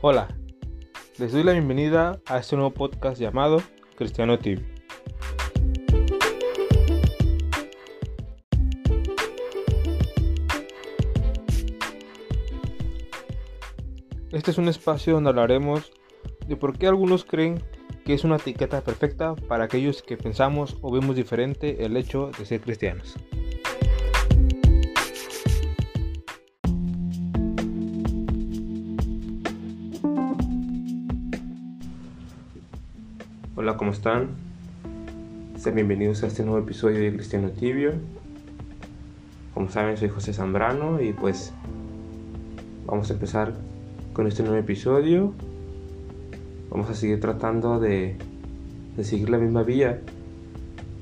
Hola, les doy la bienvenida a este nuevo podcast llamado Cristiano TV. Este es un espacio donde hablaremos de por qué algunos creen que es una etiqueta perfecta para aquellos que pensamos o vemos diferente el hecho de ser cristianos. Hola, ¿cómo están? Sean bienvenidos a este nuevo episodio de Cristiano Tibio. Como saben, soy José Zambrano y pues vamos a empezar con este nuevo episodio. Vamos a seguir tratando de, de seguir la misma vía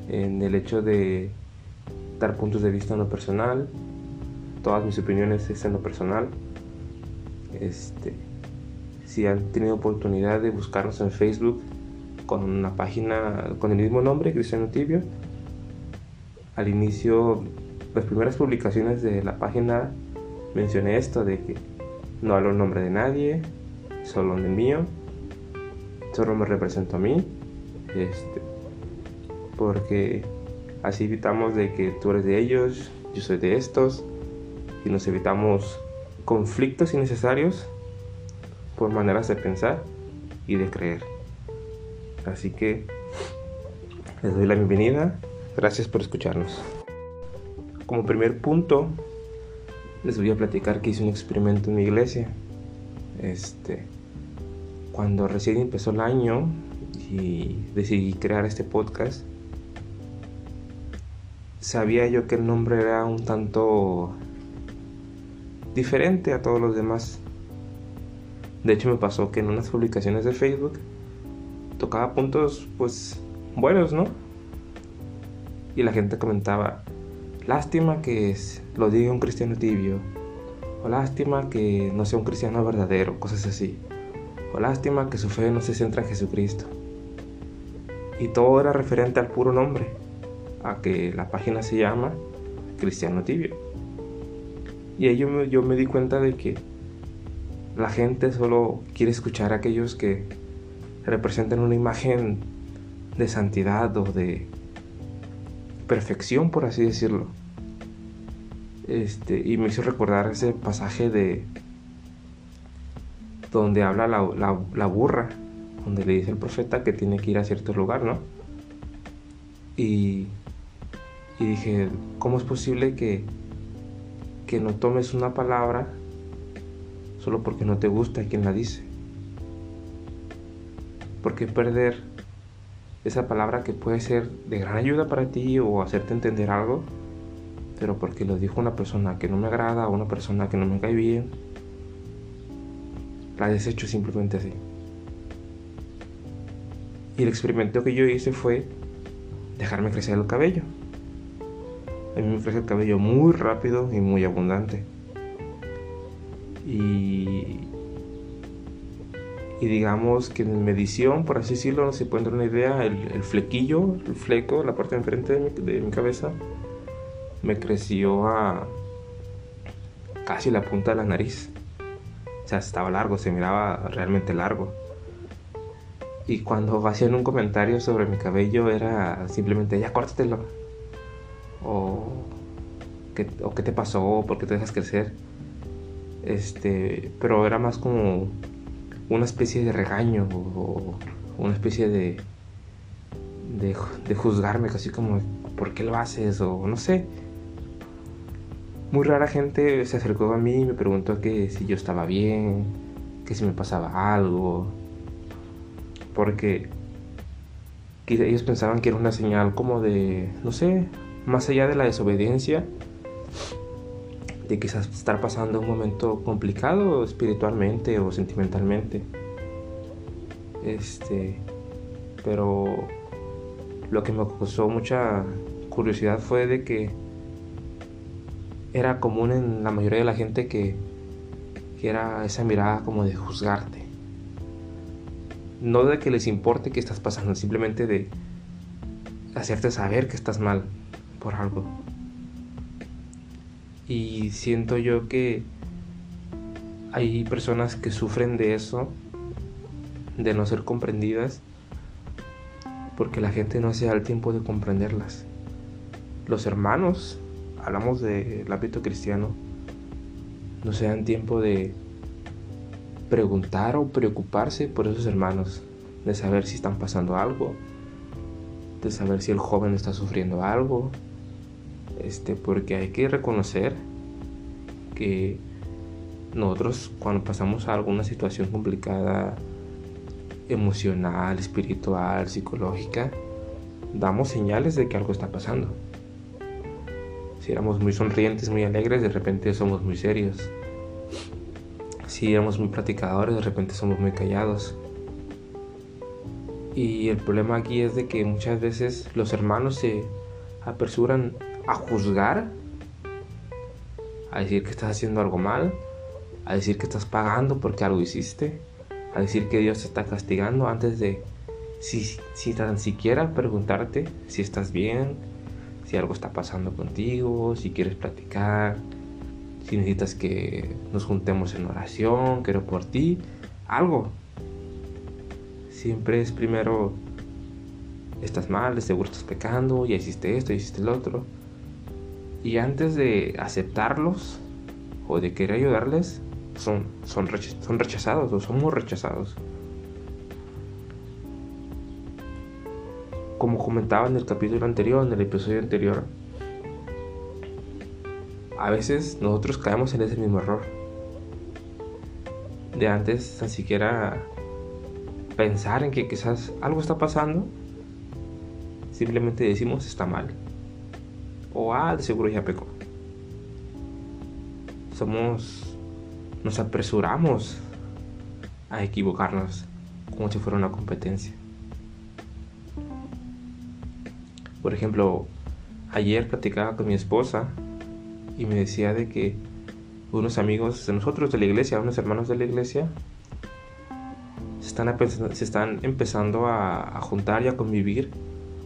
en el hecho de dar puntos de vista en lo personal. Todas mis opiniones es en lo personal. Este, si han tenido oportunidad de buscarnos en Facebook, con una página con el mismo nombre, Cristiano Tibio. Al inicio, las primeras publicaciones de la página mencioné esto de que no hablo el nombre de nadie, solo el mío, solo me represento a mí, este, porque así evitamos de que tú eres de ellos, yo soy de estos, y nos evitamos conflictos innecesarios por maneras de pensar y de creer. Así que les doy la bienvenida. Gracias por escucharnos. Como primer punto, les voy a platicar que hice un experimento en mi iglesia. Este, cuando recién empezó el año y decidí crear este podcast, sabía yo que el nombre era un tanto diferente a todos los demás. De hecho me pasó que en unas publicaciones de Facebook tocaba puntos pues buenos, ¿no? Y la gente comentaba, lástima que lo diga un cristiano tibio, o lástima que no sea un cristiano verdadero, cosas así, o lástima que su fe no se centra en Jesucristo. Y todo era referente al puro nombre, a que la página se llama Cristiano Tibio. Y ahí yo yo me di cuenta de que la gente solo quiere escuchar a aquellos que representan una imagen de santidad o de perfección, por así decirlo. Este, y me hizo recordar ese pasaje de donde habla la, burra, donde le dice el profeta que tiene que ir a cierto lugar, ¿no? Y, y dije, ¿cómo es posible que, que no tomes una palabra solo porque no te gusta quien la dice? ¿Por qué perder esa palabra que puede ser de gran ayuda para ti o hacerte entender algo? Pero porque lo dijo una persona que no me agrada o una persona que no me cae bien, la desecho simplemente así. Y el experimento que yo hice fue dejarme crecer el cabello. A mí me crece el cabello muy rápido y muy abundante. Y y digamos que en medición, por así decirlo, no se puede dar una idea, el, flequillo, el fleco, la parte de enfrente de mi, cabeza, me creció a casi la punta de la nariz. O sea, estaba largo, se miraba realmente largo. Y cuando hacían un comentario sobre mi cabello era simplemente, ya córtatelo. O ¿qué, o qué te pasó, por qué te dejas crecer. Este, pero era más como una especie de regaño o una especie de, de, juzgarme, casi como, ¿por qué lo haces? O no sé. Muy rara gente se acercó a mí y me preguntó que si yo estaba bien, que si me pasaba algo. Porque ellos pensaban que era una señal como de, no sé, más allá de la desobediencia, de quizás estar pasando un momento complicado espiritualmente o sentimentalmente. Este, pero lo que me causó mucha curiosidad fue de que era común en la mayoría de la gente que, que era esa mirada como de juzgarte. No de que les importe que estás pasando, simplemente de hacerte saber que estás mal por algo. Y siento yo que hay personas que sufren de eso, de no ser comprendidas, porque la gente no se da el tiempo de comprenderlas. Los hermanos, hablamos del hábito cristiano, no se dan tiempo de preguntar o preocuparse por esos hermanos, de saber si están pasando algo, de saber si el joven está sufriendo algo, este, porque hay que reconocer que nosotros cuando pasamos a alguna situación complicada, emocional, espiritual, psicológica, damos señales de que algo está pasando. Si éramos muy sonrientes, muy alegres, de repente somos muy serios. Si éramos muy platicadores, de repente somos muy callados. Y el problema aquí es de que muchas veces los hermanos se apresuran a juzgar, a decir que estás haciendo algo mal, a decir que estás pagando porque algo hiciste, a decir que Dios te está castigando antes de si, si tan siquiera preguntarte si estás bien, si algo está pasando contigo, si quieres platicar, si necesitas que nos juntemos en oración, quiero por ti, algo. Siempre es primero, estás mal, seguro estás pecando, ya hiciste esto, hiciste el otro. Y antes de aceptarlos o de querer ayudarles, son, son, son rechazados o somos rechazados. Como comentaba en el capítulo anterior, en el episodio anterior, a veces nosotros caemos en ese mismo error. De antes tan siquiera pensar en que quizás algo está pasando, simplemente decimos está mal. O ah, de seguro ya pecó. Somos nos apresuramos a equivocarnos como si fuera una competencia. Por ejemplo, ayer platicaba con mi esposa y me decía de que unos amigos de nosotros de la iglesia, unos hermanos de la iglesia, se están, empezando a, a juntar y a convivir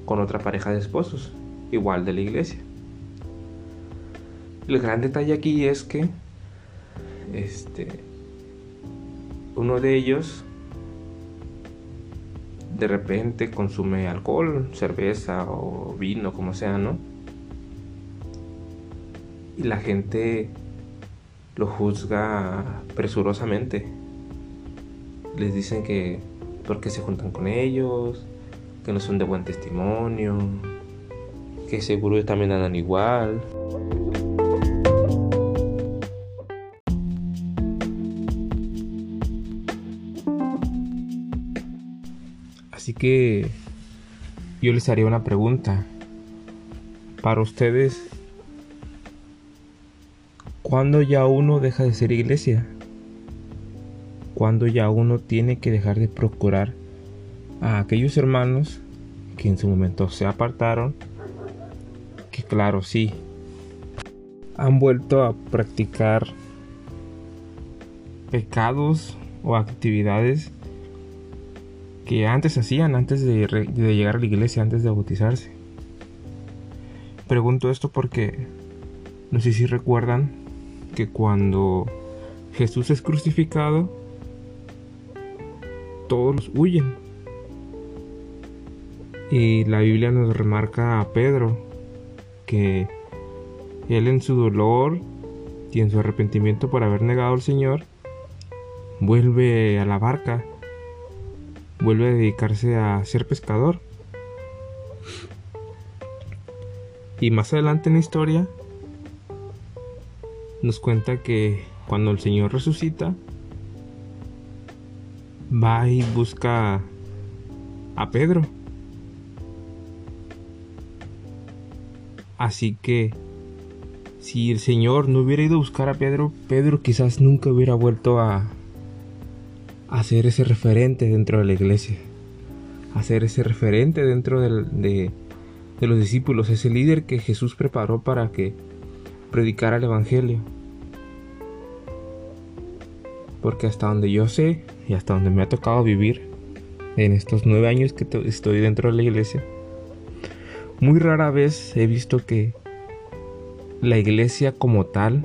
con otra pareja de esposos, igual de la iglesia. El gran detalle aquí es que este, uno de ellos de repente consume alcohol, cerveza o vino, como sea, ¿no? Y la gente lo juzga presurosamente. Les dicen que porque se juntan con ellos, que no son de buen testimonio, que seguro también andan igual. Así que yo les haría una pregunta. Para ustedes, ¿cuándo ya uno deja de ser iglesia? ¿Cuándo ya uno tiene que dejar de procurar a aquellos hermanos que en su momento se apartaron? Que claro, sí, han vuelto a practicar pecados o actividades que antes hacían, antes de, llegar a la iglesia, antes de bautizarse. Pregunto esto porque no sé si recuerdan que cuando Jesús es crucificado, todos huyen. Y la Biblia nos remarca a Pedro que él en su dolor y en su arrepentimiento por haber negado al Señor, vuelve a la barca vuelve a dedicarse a ser pescador. Y más adelante en la historia nos cuenta que cuando el Señor resucita, va y busca a Pedro. Así que si el Señor no hubiera ido a buscar a Pedro, Pedro quizás nunca hubiera vuelto a, hacer ese referente dentro de la iglesia, hacer ese referente dentro de, de los discípulos, ese líder que Jesús preparó para que predicara el Evangelio. Porque hasta donde yo sé y hasta donde me ha tocado vivir en estos nueve años que estoy dentro de la iglesia, muy rara vez he visto que la iglesia como tal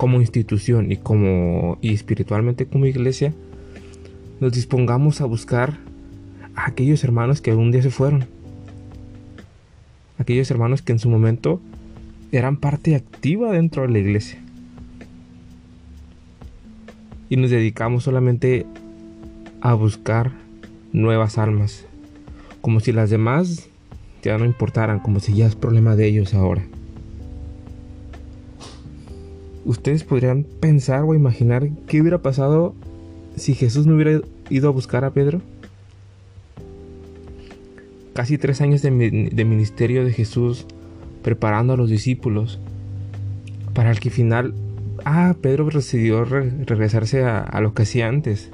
como institución y como y espiritualmente como iglesia nos dispongamos a buscar a aquellos hermanos que algún día se fueron. Aquellos hermanos que en su momento eran parte activa dentro de la iglesia. Y nos dedicamos solamente a buscar nuevas almas. Como si las demás ya no importaran, como si ya es problema de ellos ahora. Ustedes podrían pensar o imaginar qué hubiera pasado si Jesús no hubiera ido a buscar a Pedro. Casi tres años de, ministerio de Jesús preparando a los discípulos para el que final, ah, Pedro decidió regresarse a lo que hacía antes.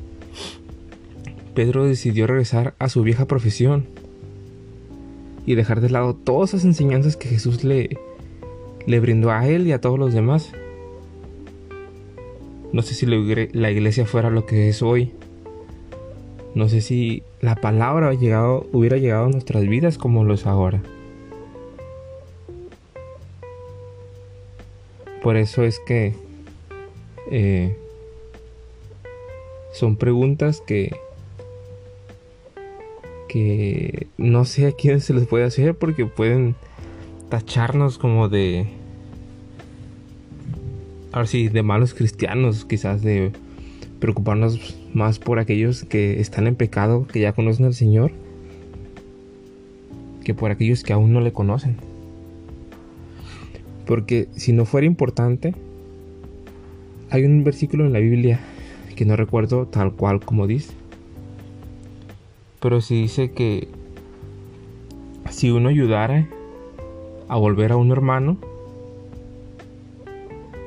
Pedro decidió regresar a su vieja profesión y dejar de lado todas esas enseñanzas que Jesús le, le brindó a él y a todos los demás. No sé si la iglesia fuera lo que es hoy. No sé si la palabra hubiera llegado a nuestras vidas como lo es ahora. Por eso es que eh, son preguntas que que no sé a quién se les puede hacer porque pueden tacharnos como de ahora sí, de malos cristianos, quizás de preocuparnos más por aquellos que están en pecado, que ya conocen al Señor, que por aquellos que aún no le conocen. Porque si no fuera importante, hay un versículo en la Biblia que no recuerdo tal cual como dice, pero si dice que si uno ayudara a volver a un hermano,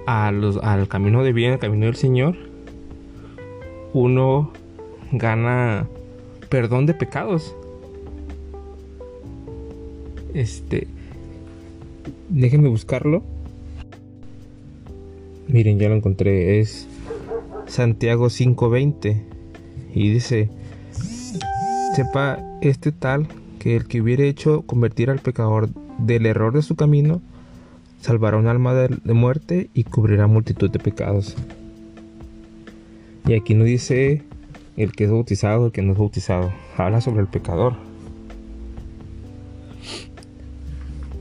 al camino de bien, al camino del Señor, uno gana perdón de pecados. Este, déjenme buscarlo. Miren, ya lo encontré. Es Santiago 5:20 y dice: Sepa este tal que el que hubiere hecho convertir al pecador del error de su camino salvará un alma de, muerte y cubrirá multitud de pecados. Y aquí no dice el que es bautizado, el que no es bautizado. Habla sobre el pecador.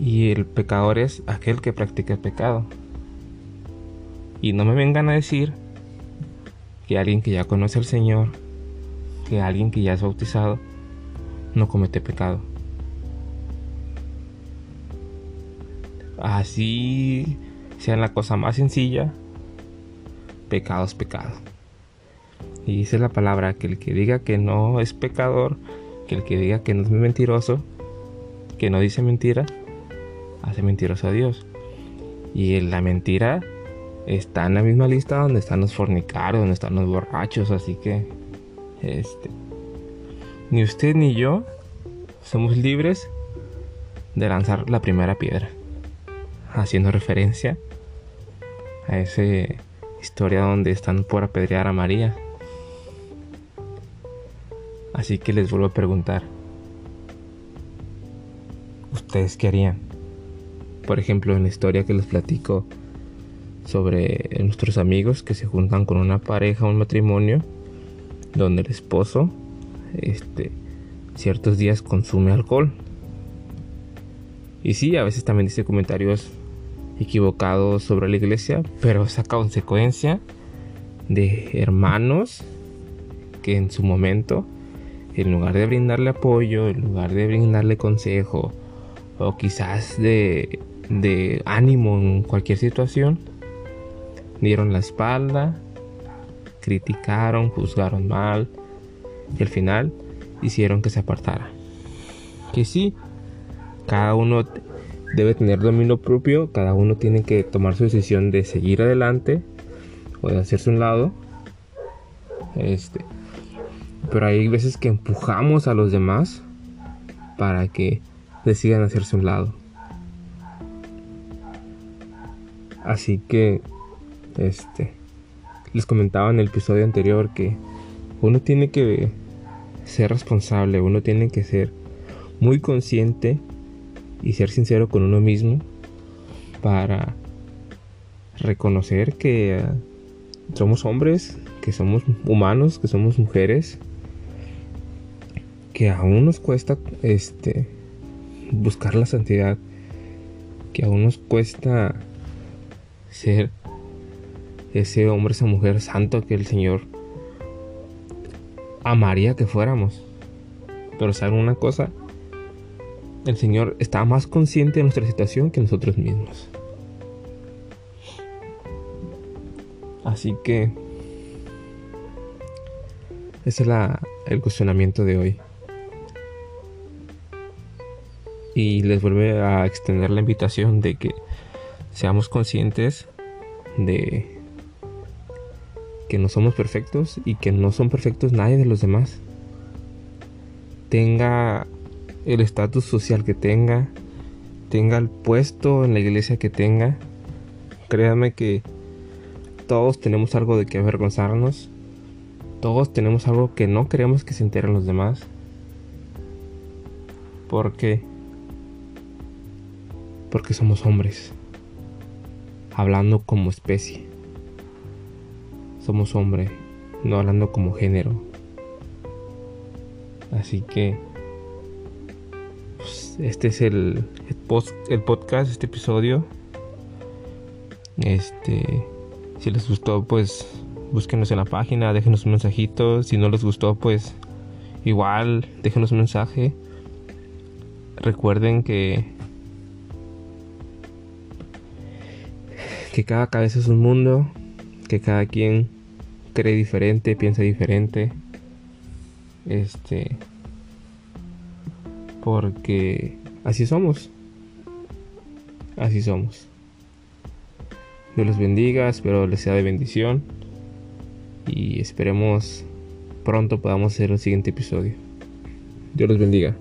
Y el pecador es aquel que practica el pecado. Y no me vengan a decir que alguien que ya conoce al Señor, que alguien que ya es bautizado, no comete pecado. Así sea la cosa más sencilla, pecado es pecado. Y dice la palabra que el que diga que no es pecador, que el que diga que no es mentiroso, que no dice mentira, hace mentiroso a Dios. Y la mentira está en la misma lista donde están los fornicarios, donde están los borrachos, así que este ni usted ni yo somos libres de lanzar la primera piedra haciendo referencia a esa historia donde están por apedrear a María. Así que les vuelvo a preguntar, ¿ustedes qué harían? Por ejemplo, en la historia que les platico sobre nuestros amigos que se juntan con una pareja, un matrimonio, donde el esposo, este, ciertos días consume alcohol. Y sí, a veces también dice comentarios equivocado sobre la iglesia, pero esa consecuencia de hermanos que en su momento, en lugar de brindarle apoyo, en lugar de brindarle consejo, o quizás de, de ánimo en cualquier situación, dieron la espalda, criticaron, juzgaron mal, y al final hicieron que se apartara. Que sí, cada uno debe tener dominio propio, cada uno tiene que tomar su decisión de seguir adelante o de hacerse un lado. Este, pero hay veces que empujamos a los demás para que decidan hacerse un lado. Así que este les comentaba en el episodio anterior que uno tiene que ser responsable, uno tiene que ser muy consciente y ser sincero con uno mismo para reconocer que somos hombres, que somos humanos, que somos mujeres, que aún nos cuesta este buscar la santidad, que aún nos cuesta ser ese hombre, esa mujer santo que el Señor amaría que fuéramos. Pero saben una cosa, el Señor está más consciente de nuestra situación que nosotros mismos. Así que ese es el cuestionamiento de hoy. Y les vuelve a extender la invitación de que seamos conscientes de que no somos perfectos y que no son perfectos nadie de los demás. Tenga el estatus social que tenga, tenga el puesto en la iglesia que tenga, créanme que todos tenemos algo de que avergonzarnos, todos tenemos algo que no queremos que se enteren los demás. ¿Por qué? Porque somos hombres, hablando como especie somos hombre, no hablando como género. Así que este es el, el, podcast, este episodio. Este, si les gustó, pues búsquenos en la página, déjenos un mensajito. Si no les gustó, pues igual, déjenos un mensaje. Recuerden que que cada cabeza es un mundo, que cada quien cree diferente, piensa diferente. Este. Porque así somos. Así somos. Dios los bendiga, espero les sea de bendición. Y esperemos pronto podamos hacer el siguiente episodio. Dios los bendiga.